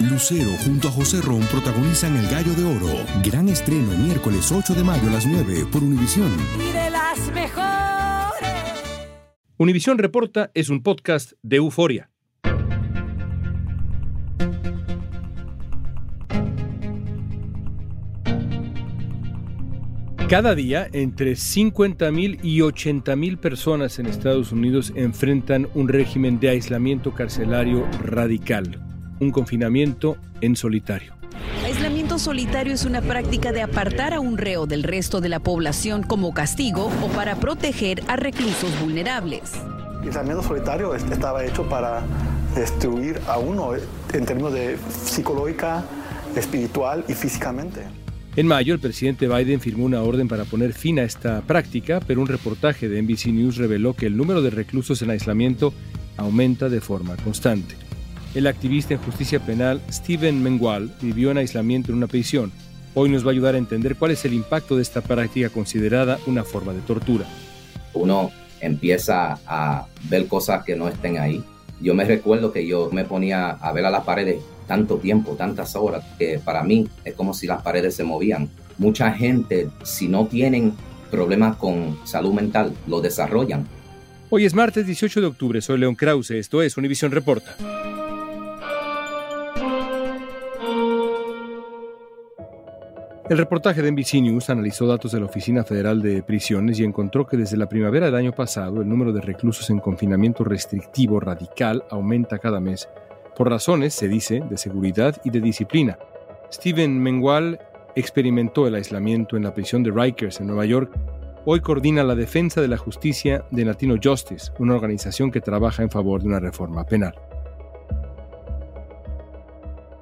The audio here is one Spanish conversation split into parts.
Lucero junto a José Ron protagonizan El Gallo de Oro. Gran estreno miércoles 8 de mayo a las 9 por Univisión. Y de las mejores. Univisión Reporta es un podcast de euforia. Cada día, entre 50.000 y 80.000 personas en Estados Unidos enfrentan un régimen de aislamiento carcelario radical, un confinamiento en solitario. Aislamiento solitario es una práctica de apartar a un reo del resto de la población como castigo o para proteger a reclusos vulnerables. El aislamiento solitario estaba hecho para destruir a uno en términos de psicológica, espiritual y físicamente. En mayo, el presidente Biden firmó una orden para poner fin a esta práctica, pero un reportaje de NBC News reveló que el número de reclusos en aislamiento aumenta de forma constante. El activista en justicia penal Steven Mengual vivió en aislamiento en una prisión. Hoy nos va a ayudar a entender cuál es el impacto de esta práctica considerada una forma de tortura. Uno empieza a ver cosas que no estén ahí. Yo me recuerdo que yo me ponía a ver a las paredes tanto tiempo, tantas horas, que para mí es como si las paredes se movían. Mucha gente, si no tienen problemas con salud mental, lo desarrollan. Hoy es martes 18 de octubre, soy León Krause, esto es Univisión Reporta. El reportaje de NBC News analizó datos de la Oficina Federal de Prisiones y encontró que desde la primavera del año pasado el número de reclusos en confinamiento restrictivo radical aumenta cada mes por razones, se dice, de seguridad y de disciplina. Steven Mengual experimentó el aislamiento en la prisión de Rikers en Nueva York. Hoy coordina la defensa de la justicia de Latino Justice, una organización que trabaja en favor de una reforma penal.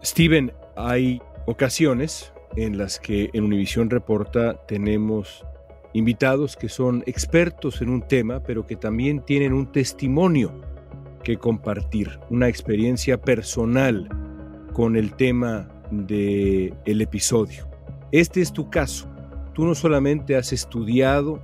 Steven, hay ocasiones en las que en Univisión Reporta tenemos invitados que son expertos en un tema, pero que también tienen un testimonio que compartir, una experiencia personal con el tema del el episodio. Este es tu caso. Tú no solamente has estudiado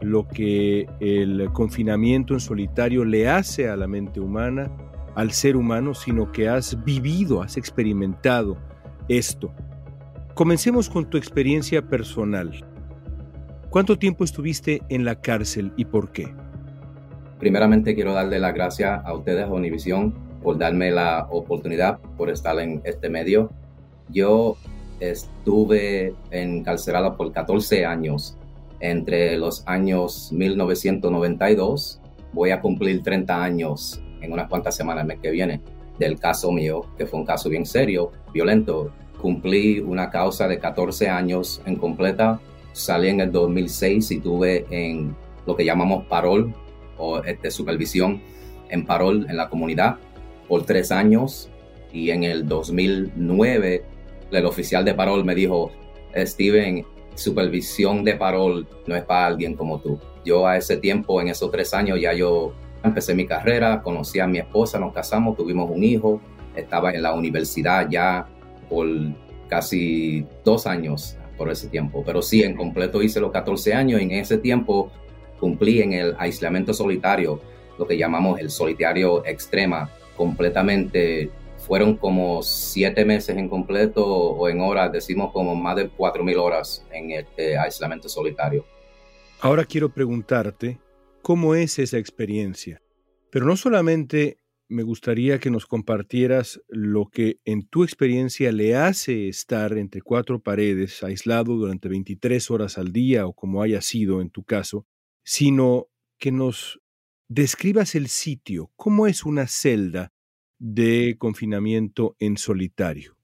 lo que el confinamiento en solitario le hace a la mente humana, al ser humano, sino que has vivido, has experimentado esto. Comencemos con tu experiencia personal. ¿Cuánto tiempo estuviste en la cárcel y por qué? Primeramente quiero darle las gracias a ustedes, a Univisión, por darme la oportunidad, por estar en este medio. Yo estuve encarcelado por 14 años, entre los años 1992, voy a cumplir 30 años en unas cuantas semanas el mes que viene, del caso mío, que fue un caso bien serio, violento. Cumplí una causa de 14 años en completa, salí en el 2006 y tuve en lo que llamamos parol o este, supervisión en parol en la comunidad por tres años y en el 2009 el oficial de parol me dijo, Steven, supervisión de parol no es para alguien como tú. Yo a ese tiempo, en esos tres años, ya yo empecé mi carrera, conocí a mi esposa, nos casamos, tuvimos un hijo, estaba en la universidad ya por casi dos años por ese tiempo. Pero sí, en completo hice los 14 años y en ese tiempo cumplí en el aislamiento solitario, lo que llamamos el solitario extrema, completamente. Fueron como siete meses en completo o en horas, decimos como más de cuatro mil horas en este aislamiento solitario. Ahora quiero preguntarte, ¿cómo es esa experiencia? Pero no solamente me gustaría que nos compartieras lo que en tu experiencia le hace estar entre cuatro paredes, aislado durante 23 horas al día o como haya sido en tu caso, sino que nos describas el sitio. ¿Cómo es una celda de confinamiento en solitario?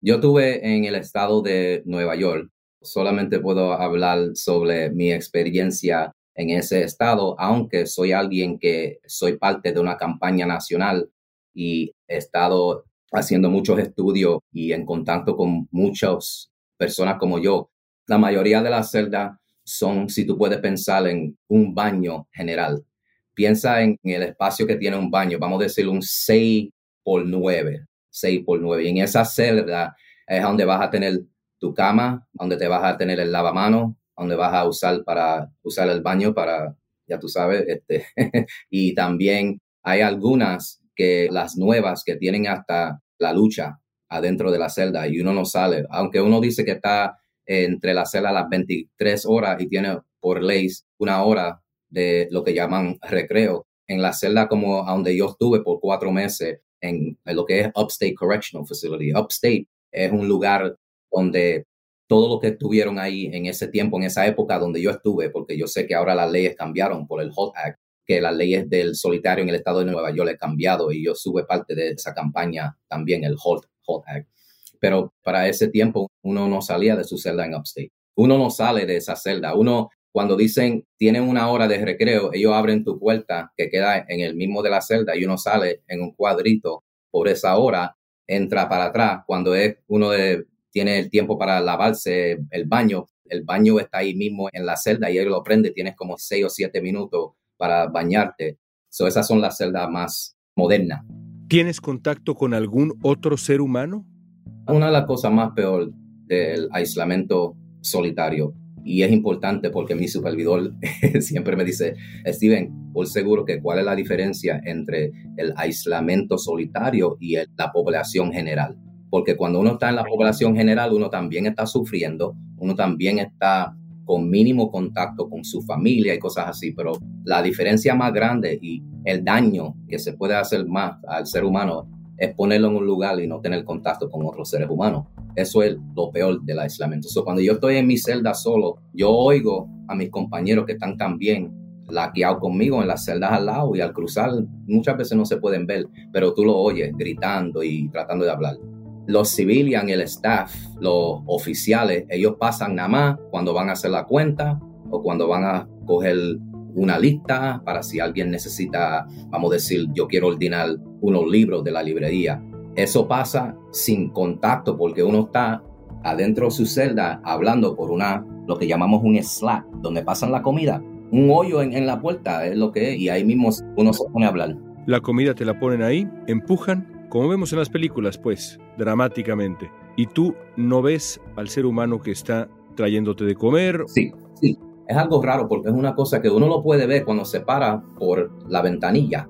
Yo tuve en el estado de Nueva York. Solamente puedo hablar sobre mi experiencia en ese estado, aunque soy alguien que soy parte de una campaña nacional y he estado haciendo muchos estudios y en contacto con muchas personas como yo. La mayoría de las celdas son, si tú puedes pensar en un baño general, piensa en el espacio que tiene un baño, vamos a decir un 6 por 9, 6 por 9. Y en esa celda es donde vas a tener tu cama, donde te vas a tener el lavamano, donde vas a usar para usar el baño para, ya tú sabes, este, y también hay algunas que las nuevas que tienen hasta la lucha adentro de la celda y uno no sale. Aunque uno dice que está entre la celda las 23 horas y tiene por ley una hora de lo que llaman recreo. En la celda como donde yo estuve por cuatro meses, en, lo que es Upstate Correctional Facility. Upstate es un lugar donde todo lo que estuvieron ahí en ese tiempo, en esa época donde yo estuve, porque yo sé que ahora las leyes cambiaron por el HOT Act, que las leyes del solitario en el estado de Nueva York han cambiado y yo sube parte de esa campaña también, el HOT, HOT Act. Pero para ese tiempo uno no salía de su celda en Upstate. Uno no sale de esa celda. Uno, cuando dicen tienen una hora de recreo, ellos abren tu puerta que queda en el mismo de la celda y uno sale en un cuadrito por esa hora, entra para atrás. Cuando es uno de, tiene el tiempo para lavarse el baño, el baño está ahí mismo en la celda y él lo prende, tienes como seis o siete minutos para bañarte. So, esas son las celdas más modernas. ¿Tienes contacto con algún otro ser humano? Una de las cosas más peor del aislamiento solitario, y es importante porque mi supervisor siempre me dice, Steven, por seguro que cuál es la diferencia entre el aislamiento solitario y la población general. Porque cuando uno está en la población general, uno también está sufriendo, uno también está con mínimo contacto con su familia y cosas así, pero la diferencia más grande y el daño que se puede hacer más al ser humano es ponerlo en un lugar y no tener contacto con otros seres humanos. Eso es lo peor del aislamiento. cuando yo estoy en mi celda solo, yo oigo a mis compañeros que están también laqueados conmigo en las celdas al lado y al cruzar muchas veces no se pueden ver, pero tú lo oyes gritando y tratando de hablar. Los civilians, el staff, los oficiales, ellos pasan nada más cuando van a hacer la cuenta o cuando van a coger una lista para si alguien necesita, vamos a decir, yo quiero ordenar unos libros de la librería. Eso pasa sin contacto porque uno está adentro de su celda hablando por una, lo que llamamos un slack, donde pasan la comida. Un hoyo en, la puerta es lo que es y ahí mismo uno se pone a hablar. La comida te la ponen ahí, empujan, como vemos en las películas, pues, dramáticamente. Y tú no ves al ser humano que está trayéndote de comer. Sí, sí es algo raro porque es una cosa que uno lo puede ver cuando se para por la ventanilla,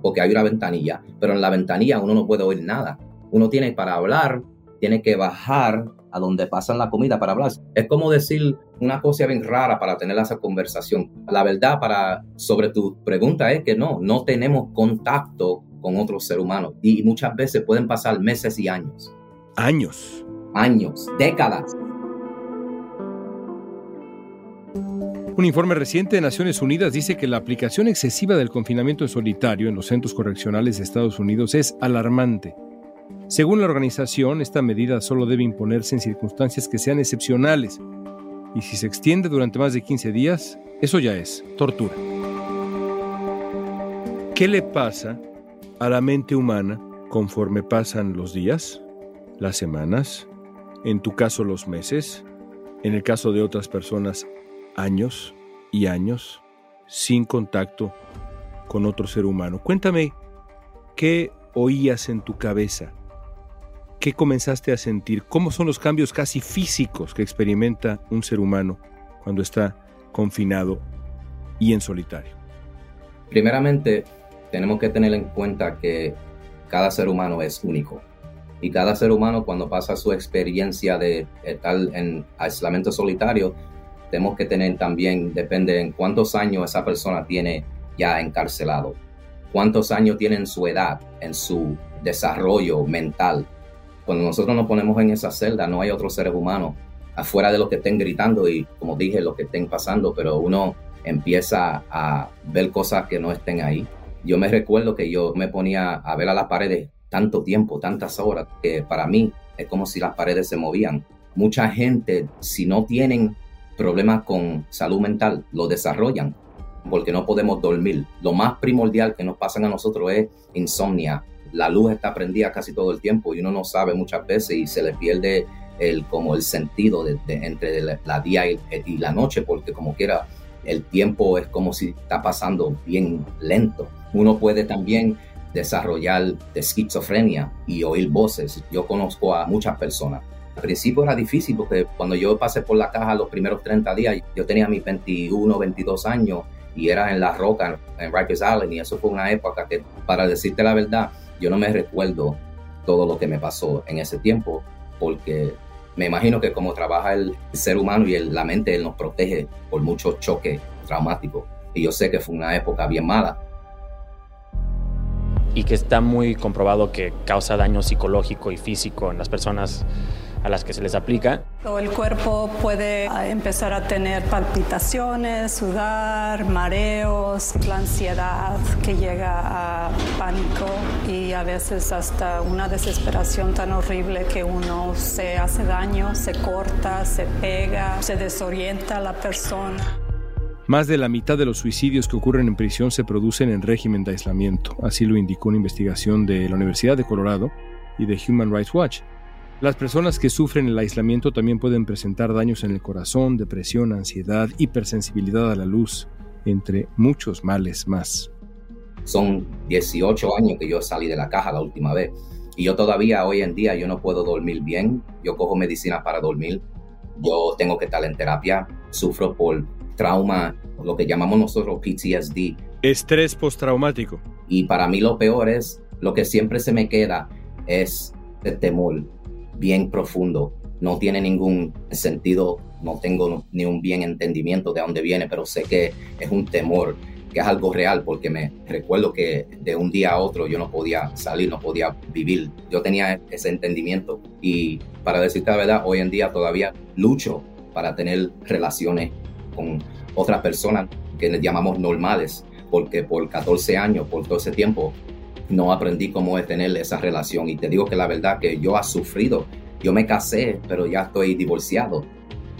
porque hay una ventanilla, pero en la ventanilla uno no puede oír nada. Uno tiene para hablar, tiene que bajar a donde pasan la comida para hablar. Es como decir una cosa bien rara para tener esa conversación. La verdad para sobre tu pregunta es que no, no tenemos contacto con otro ser humano y muchas veces pueden pasar meses y años. Años. Años, décadas. Un informe reciente de Naciones Unidas dice que la aplicación excesiva del confinamiento en solitario en los centros correccionales de Estados Unidos es alarmante. Según la organización, esta medida solo debe imponerse en circunstancias que sean excepcionales y si se extiende durante más de 15 días, eso ya es tortura. ¿Qué le pasa a la mente humana conforme pasan los días, las semanas, en tu caso los meses, en el caso de otras personas años y años sin contacto con otro ser humano. Cuéntame, ¿qué oías en tu cabeza? ¿Qué comenzaste a sentir? ¿Cómo son los cambios casi físicos que experimenta un ser humano cuando está confinado y en solitario? Primeramente, tenemos que tener en cuenta que cada ser humano es único. Y cada ser humano cuando pasa su experiencia de estar en aislamiento solitario, tenemos que tener también, depende en cuántos años esa persona tiene ya encarcelado, cuántos años tiene en su edad, en su desarrollo mental. Cuando nosotros nos ponemos en esa celda, no hay otros seres humanos afuera de los que estén gritando y, como dije, los que estén pasando, pero uno empieza a ver cosas que no estén ahí. Yo me recuerdo que yo me ponía a ver a las paredes tanto tiempo, tantas horas, que para mí es como si las paredes se movían. Mucha gente, si no tienen problemas con salud mental lo desarrollan porque no podemos dormir. Lo más primordial que nos pasa a nosotros es insomnia. La luz está prendida casi todo el tiempo y uno no sabe muchas veces y se le pierde el, como el sentido entre la, día y, y, la noche porque como quiera el tiempo es como si está pasando bien lento. Uno puede también desarrollar esquizofrenia y oír voces. Yo conozco a muchas personas al principio era difícil porque cuando yo pasé por la caja los primeros 30 días, yo tenía mis 21, 22 años y era en La Roca, en Rikers Island, y eso fue una época que, para decirte la verdad, yo no me recuerdo todo lo que me pasó en ese tiempo, porque me imagino que como trabaja el ser humano y la mente, él nos protege por muchos choques traumáticos. Y yo sé que fue una época bien mala. Y que está muy comprobado que causa daño psicológico y físico en las personas a las que se les aplica. El cuerpo puede ah, empezar a tener palpitaciones, sudar, mareos, la ansiedad que llega a pánico y a veces hasta una desesperación tan horrible que uno se hace daño, se corta, se pega, se desorienta a la persona. Más de la mitad de los suicidios que ocurren en prisión se producen en régimen de aislamiento, así lo indicó una investigación de la Universidad de Colorado y de Human Rights Watch. Las personas que sufren el aislamiento también pueden presentar daños en el corazón, depresión, ansiedad, hipersensibilidad a la luz, entre muchos males más. Son 18 años que yo salí de la caja la última vez y yo todavía hoy en día yo no puedo dormir bien, yo cojo medicina para dormir, yo tengo que estar en terapia, sufro por trauma, lo que llamamos nosotros PTSD. Estrés postraumático. Y para mí lo peor es, lo que siempre se me queda es el temor bien profundo, no tiene ningún sentido, no tengo ni un bien entendimiento de dónde viene, pero sé que es un temor, que es algo real, porque me recuerdo que de un día a otro yo no podía salir, no podía vivir, yo tenía ese entendimiento y para decirte la verdad, hoy en día todavía lucho para tener relaciones con otras personas que les llamamos normales, porque por 14 años, por todo ese tiempo, no aprendí cómo es tener esa relación. Y te digo que la verdad que yo ha sufrido. Yo me casé, pero ya estoy divorciado.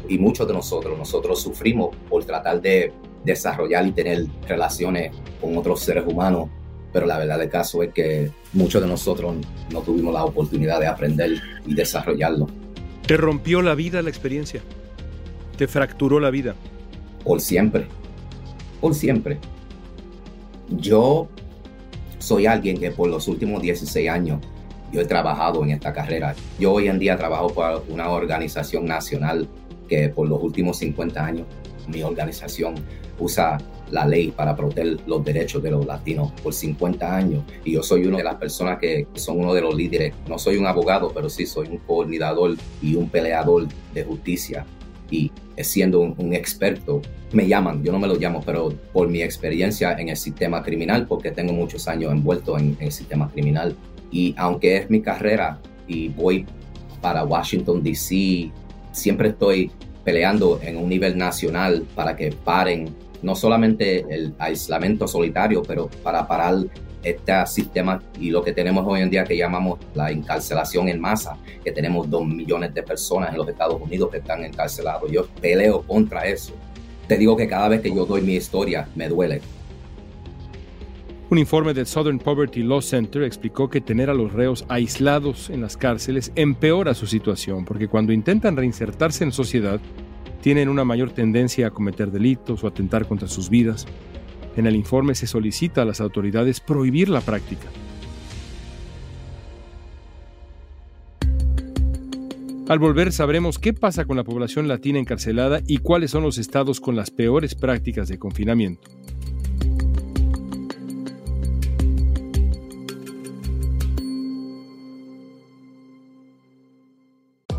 Y muchos de nosotros, nosotros sufrimos por tratar de desarrollar y tener relaciones con otros seres humanos. Pero la verdad del caso es que muchos de nosotros no tuvimos la oportunidad de aprender y desarrollarlo. ¿Te rompió la vida la experiencia? ¿Te fracturó la vida? Por siempre. Por siempre. Yo soy alguien que por los últimos 16 años yo he trabajado en esta carrera. Yo hoy en día trabajo para una organización nacional que por los últimos 50 años mi organización usa la ley para proteger los derechos de los latinos por 50 años y yo soy una de las personas que son uno de los líderes. No soy un abogado, pero sí soy un coordinador y un peleador de justicia y siendo un, experto, me llaman, yo no me lo llamo, pero por mi experiencia en el sistema criminal, porque tengo muchos años envuelto en, el sistema criminal, y aunque es mi carrera y voy para Washington, D.C., siempre estoy peleando en un nivel nacional para que paren no solamente el aislamiento solitario, pero para parar este sistema y lo que tenemos hoy en día que llamamos la encarcelación en masa, que tenemos dos millones de personas en los Estados Unidos que están encarcelados. Yo peleo contra eso. Te digo que cada vez que yo doy mi historia me duele. Un informe del Southern Poverty Law Center explicó que tener a los reos aislados en las cárceles empeora su situación, porque cuando intentan reinsertarse en sociedad, tienen una mayor tendencia a cometer delitos o atentar contra sus vidas. En el informe se solicita a las autoridades prohibir la práctica. Al volver sabremos qué pasa con la población latina encarcelada y cuáles son los estados con las peores prácticas de confinamiento.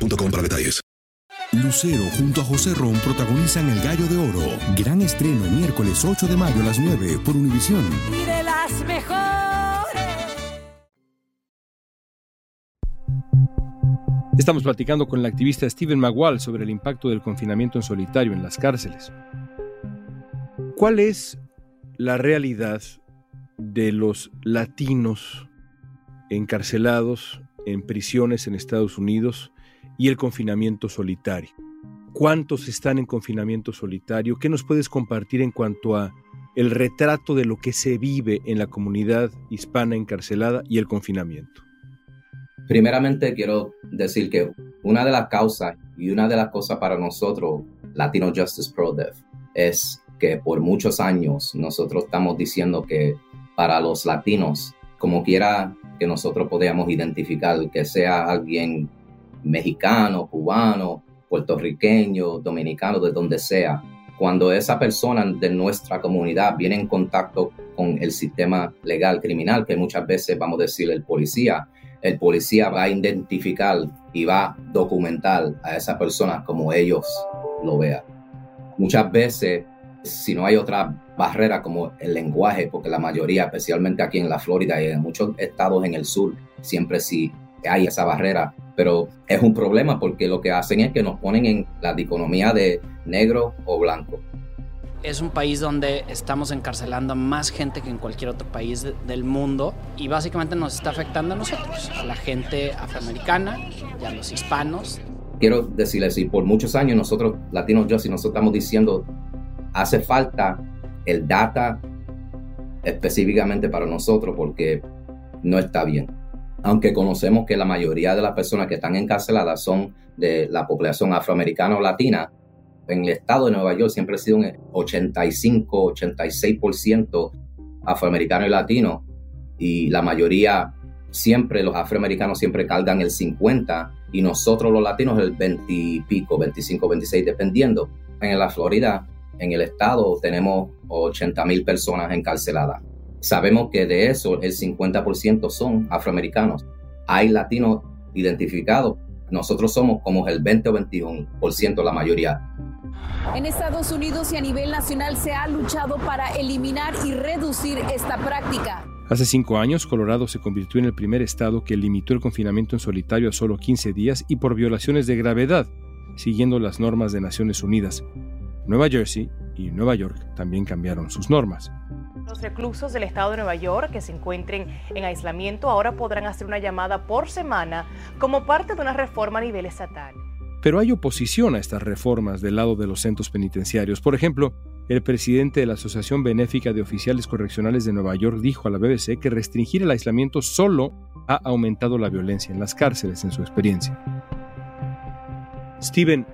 boostmobile para detalles. Lucero junto a José Ron protagonizan El Gallo de Oro. Gran estreno miércoles 8 de mayo a las 9 por Univisión. Y de las mejores. Estamos platicando con el activista Steven Magual sobre el impacto del confinamiento en solitario en las cárceles. ¿Cuál es la realidad de los latinos encarcelados en prisiones en Estados Unidos y el confinamiento solitario. ¿Cuántos están en confinamiento solitario? ¿Qué nos puedes compartir en cuanto a el retrato de lo que se vive en la comunidad hispana encarcelada y el confinamiento? Primeramente quiero decir que una de las causas y una de las cosas para nosotros, Latino Justice Pro Dev, es que por muchos años nosotros estamos diciendo que para los latinos, como quiera que nosotros podamos identificar, que sea alguien mexicano, cubano, puertorriqueño, dominicano, de donde sea, cuando esa persona de nuestra comunidad viene en contacto con el sistema legal criminal, que muchas veces vamos a decir el policía, el policía va a identificar y va a documentar a esa persona como ellos lo vean. Muchas veces, si no hay otra barrera como el lenguaje, porque la mayoría, especialmente aquí en la Florida y en muchos estados en el sur, siempre sí hay esa barrera, pero es un problema porque lo que hacen es que nos ponen en la dicotomía de negro o blanco es un país donde estamos encarcelando a más gente que en cualquier otro país del mundo y básicamente nos está afectando a nosotros, a la gente afroamericana y a los hispanos. Quiero decirles, y por muchos años nosotros, latinos, yo, si nosotros estamos diciendo, hace falta el data específicamente para nosotros porque no está bien. Aunque conocemos que la mayoría de las personas que están encarceladas son de la población afroamericana o latina, en el estado de Nueva York siempre ha sido un 85, 86% afroamericano y latino y la mayoría siempre, los afroamericanos siempre cargan el 50 y nosotros los latinos el 20 y pico, 25, 26, dependiendo. En la Florida, en el estado, tenemos 80 mil personas encarceladas. Sabemos que de eso el 50% son afroamericanos. Hay latinos identificados. Nosotros somos como el 20 o 21%, la mayoría. En Estados Unidos y a nivel nacional se ha luchado para eliminar y reducir esta práctica. Hace cinco años, Colorado se convirtió en el primer estado que limitó el confinamiento en solitario a solo 15 días y por violaciones de gravedad, siguiendo las normas de Naciones Unidas. Nueva Jersey y Nueva York también cambiaron sus normas. Los reclusos del estado de Nueva York que se encuentren en aislamiento ahora podrán hacer una llamada por semana como parte de una reforma a nivel estatal. Pero hay oposición a estas reformas del lado de los centros penitenciarios. Por ejemplo, el presidente de la Asociación Benéfica de Oficiales Correccionales de Nueva York dijo a la BBC que restringir el aislamiento solo ha aumentado la violencia en las cárceles en su experiencia. Steven,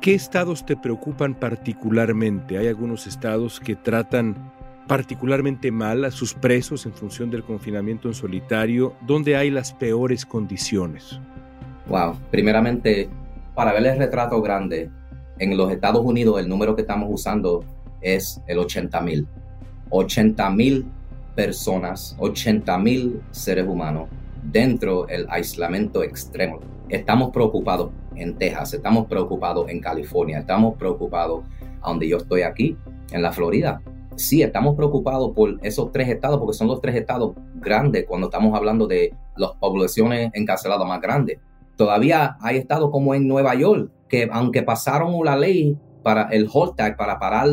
¿qué estados te preocupan particularmente? Hay algunos estados que tratan particularmente mal a sus presos en función del confinamiento en solitario. ¿Dónde hay las peores condiciones? Wow, primeramente para ver el retrato grande, en los Estados Unidos el número que estamos usando es el 80 mil. 80 mil personas, 80 mil seres humanos dentro del aislamiento extremo. Estamos preocupados en Texas, estamos preocupados en California, estamos preocupados donde yo estoy aquí, en la Florida. Sí, estamos preocupados por esos tres estados, porque son los tres estados grandes cuando estamos hablando de las poblaciones encarceladas más grandes. Todavía hay estados como en Nueva York, que aunque pasaron la ley para el hold tag, para parar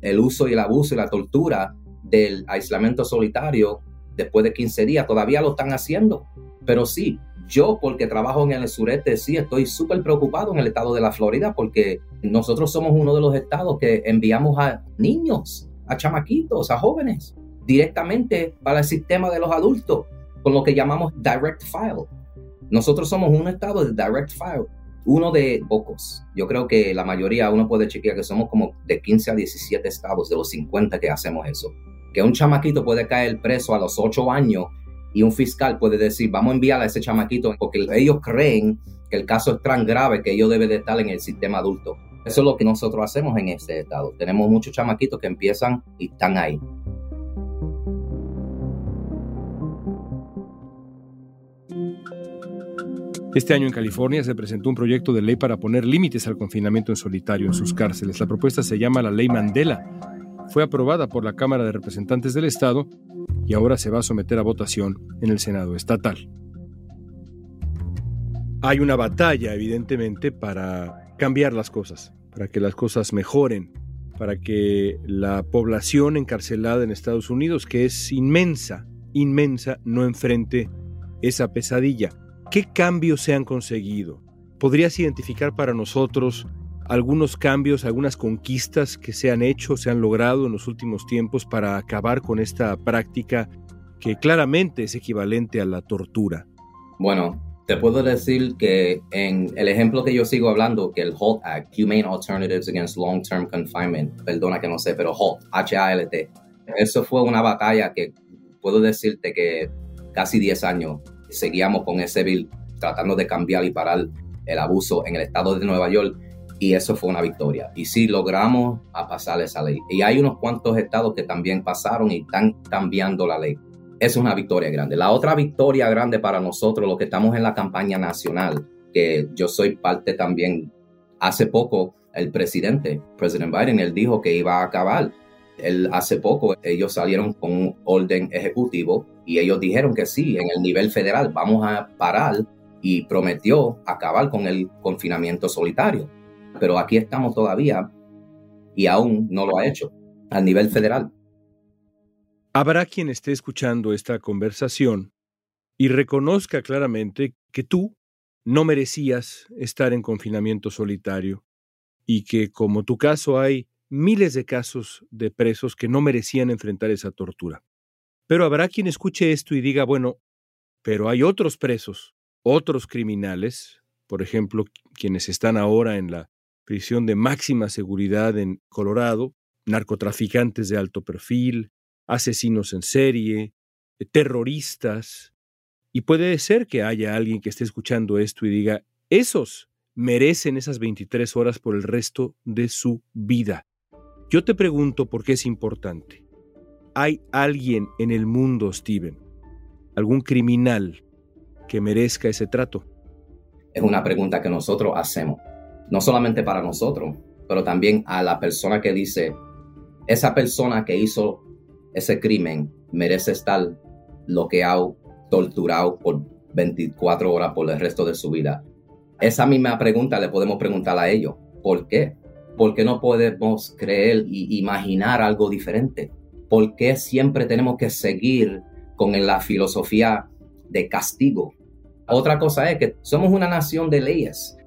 el uso y el abuso y la tortura del aislamiento solitario después de 15 días, todavía lo están haciendo. Pero sí, yo porque trabajo en el sureste, sí estoy súper preocupado en el estado de la Florida porque nosotros somos uno de los estados que enviamos a niños, a chamaquitos, a jóvenes, directamente para el sistema de los adultos, con lo que llamamos direct file. Nosotros somos un estado de direct file, uno de pocos. Yo creo que la mayoría uno puede chequear que somos como de 15 a 17 estados de los 50 que hacemos eso. Que un chamaquito puede caer preso a los 8 años y un fiscal puede decir, vamos a enviar a ese chamaquito porque ellos creen que el caso es tan grave que ellos deben de estar en el sistema adulto. Eso es lo que nosotros hacemos en este estado. Tenemos muchos chamaquitos que empiezan y están ahí. Este año en California se presentó un proyecto de ley para poner límites al confinamiento en solitario en sus cárceles. La propuesta se llama la Ley Mandela. Fue aprobada por la Cámara de Representantes del Estado y ahora se va a someter a votación en el Senado estatal. Hay una batalla, evidentemente, para cambiar las cosas, para que las cosas mejoren, para que la población encarcelada en Estados Unidos, que es inmensa, inmensa, no enfrente esa pesadilla. ¿Qué cambios se han conseguido? ¿Podrías identificar para nosotros algunos cambios, algunas conquistas que se han hecho, se han logrado en los últimos tiempos para acabar con esta práctica que claramente es equivalente a la tortura? Bueno, Te puedo decir que en el ejemplo que yo sigo hablando, que el HALT Act, Humane Alternatives Against Long-Term Confinement, perdona que no sé, pero HALT, H-A-L-T, eso fue una batalla que puedo decirte que casi 10 años seguíamos con ese bill tratando de cambiar y parar el abuso en el estado de Nueva York y eso fue una victoria. Y sí logramos a pasar esa ley. Y hay unos cuantos estados que también pasaron y están cambiando la ley. Es una victoria grande. La otra victoria grande para nosotros, los que estamos en la campaña nacional, que yo soy parte también, hace poco el presidente, President Biden, él dijo que iba a acabar. Él, hace poco ellos salieron con un orden ejecutivo y ellos dijeron que sí, en el nivel federal vamos a parar y prometió acabar con el confinamiento solitario. Pero aquí estamos todavía y aún no lo ha hecho a nivel federal. Habrá quien esté escuchando esta conversación y reconozca claramente que tú no merecías estar en confinamiento solitario y que, como tu caso, hay miles de casos de presos que no merecían enfrentar esa tortura. Pero habrá quien escuche esto y diga, bueno, pero hay otros presos, otros criminales, por ejemplo, quienes están ahora en la prisión de máxima seguridad en Colorado, narcotraficantes de alto perfil, asesinos en serie, terroristas. Y puede ser que haya alguien que esté escuchando esto y diga, esos merecen esas 23 horas por el resto de su vida. Yo te pregunto por qué es importante. ¿Hay alguien en el mundo, Steven, algún criminal que merezca ese trato? Es una pregunta que nosotros hacemos no solamente para nosotros, pero también a la persona que dice, esa persona que hizo ese crimen merece estar bloqueado, torturado por 24 horas por el resto de su vida. Esa misma pregunta le podemos preguntar a ellos. ¿Por qué? ¿Por qué no podemos creer y imaginar algo diferente? ¿Por qué siempre tenemos que seguir con la filosofía de castigo? Otra cosa es que somos una nación de leyes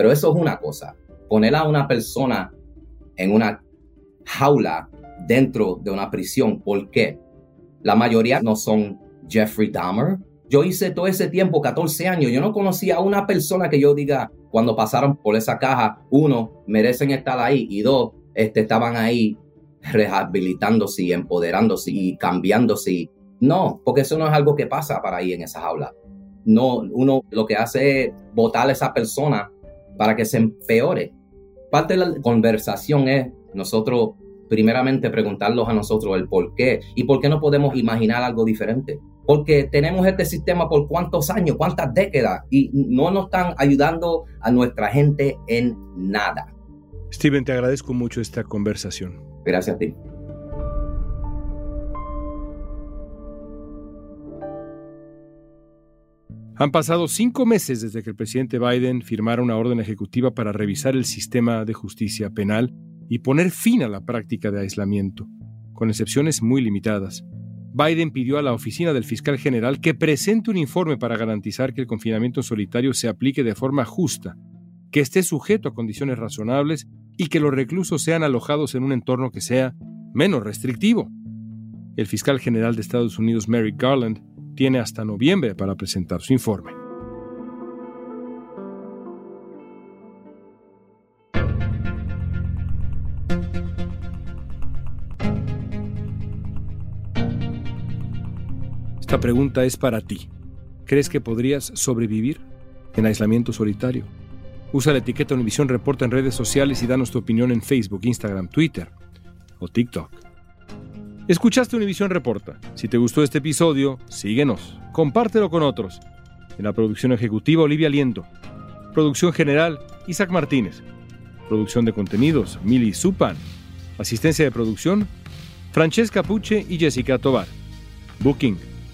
pero eso es una cosa. Poner a una persona en una jaula dentro de una prisión, ¿por qué? La mayoría no son Jeffrey Dahmer. Yo hice todo ese tiempo, 14 años, yo no conocía a una persona que yo diga, cuando pasaron por esa caja, uno, merecen estar ahí y dos, este, estaban ahí rehabilitándose empoderándose y cambiándose. No, porque eso no es algo que pasa para ahí en esa jaula. No, uno lo que hace es votar a esa persona para que se empeore. Parte de la conversación es nosotros primeramente preguntarlos a nosotros el por qué y por qué no podemos imaginar algo diferente. Porque tenemos este sistema por cuántos años, cuántas décadas y no nos están ayudando a nuestra gente en nada. Steven, te agradezco mucho esta conversación. Gracias a ti. Han pasado cinco meses desde que el presidente Biden firmara una orden ejecutiva para revisar el sistema de justicia penal y poner fin a la práctica de aislamiento, con excepciones muy limitadas. Biden pidió a la oficina del fiscal general que presente un informe para garantizar que el confinamiento solitario se aplique de forma justa, que esté sujeto a condiciones razonables y que los reclusos sean alojados en un entorno que sea menos restrictivo. El fiscal general de Estados Unidos, Merrick Garland, tiene hasta noviembre para presentar su informe. Esta pregunta es para ti. ¿Crees que podrías sobrevivir en aislamiento solitario? Usa la etiqueta Univisión Reporta en redes sociales y danos tu opinión en Facebook, Instagram, Twitter o TikTok. Escuchaste Univisión Reporta. Si te gustó este episodio, síguenos, compártelo con otros. En la producción ejecutiva, Olivia Liendo. Producción general, Isaac Martínez. Producción de contenidos, Mili Supan. Asistencia de producción, Francesca Puche y Jessica Tobar. Booking,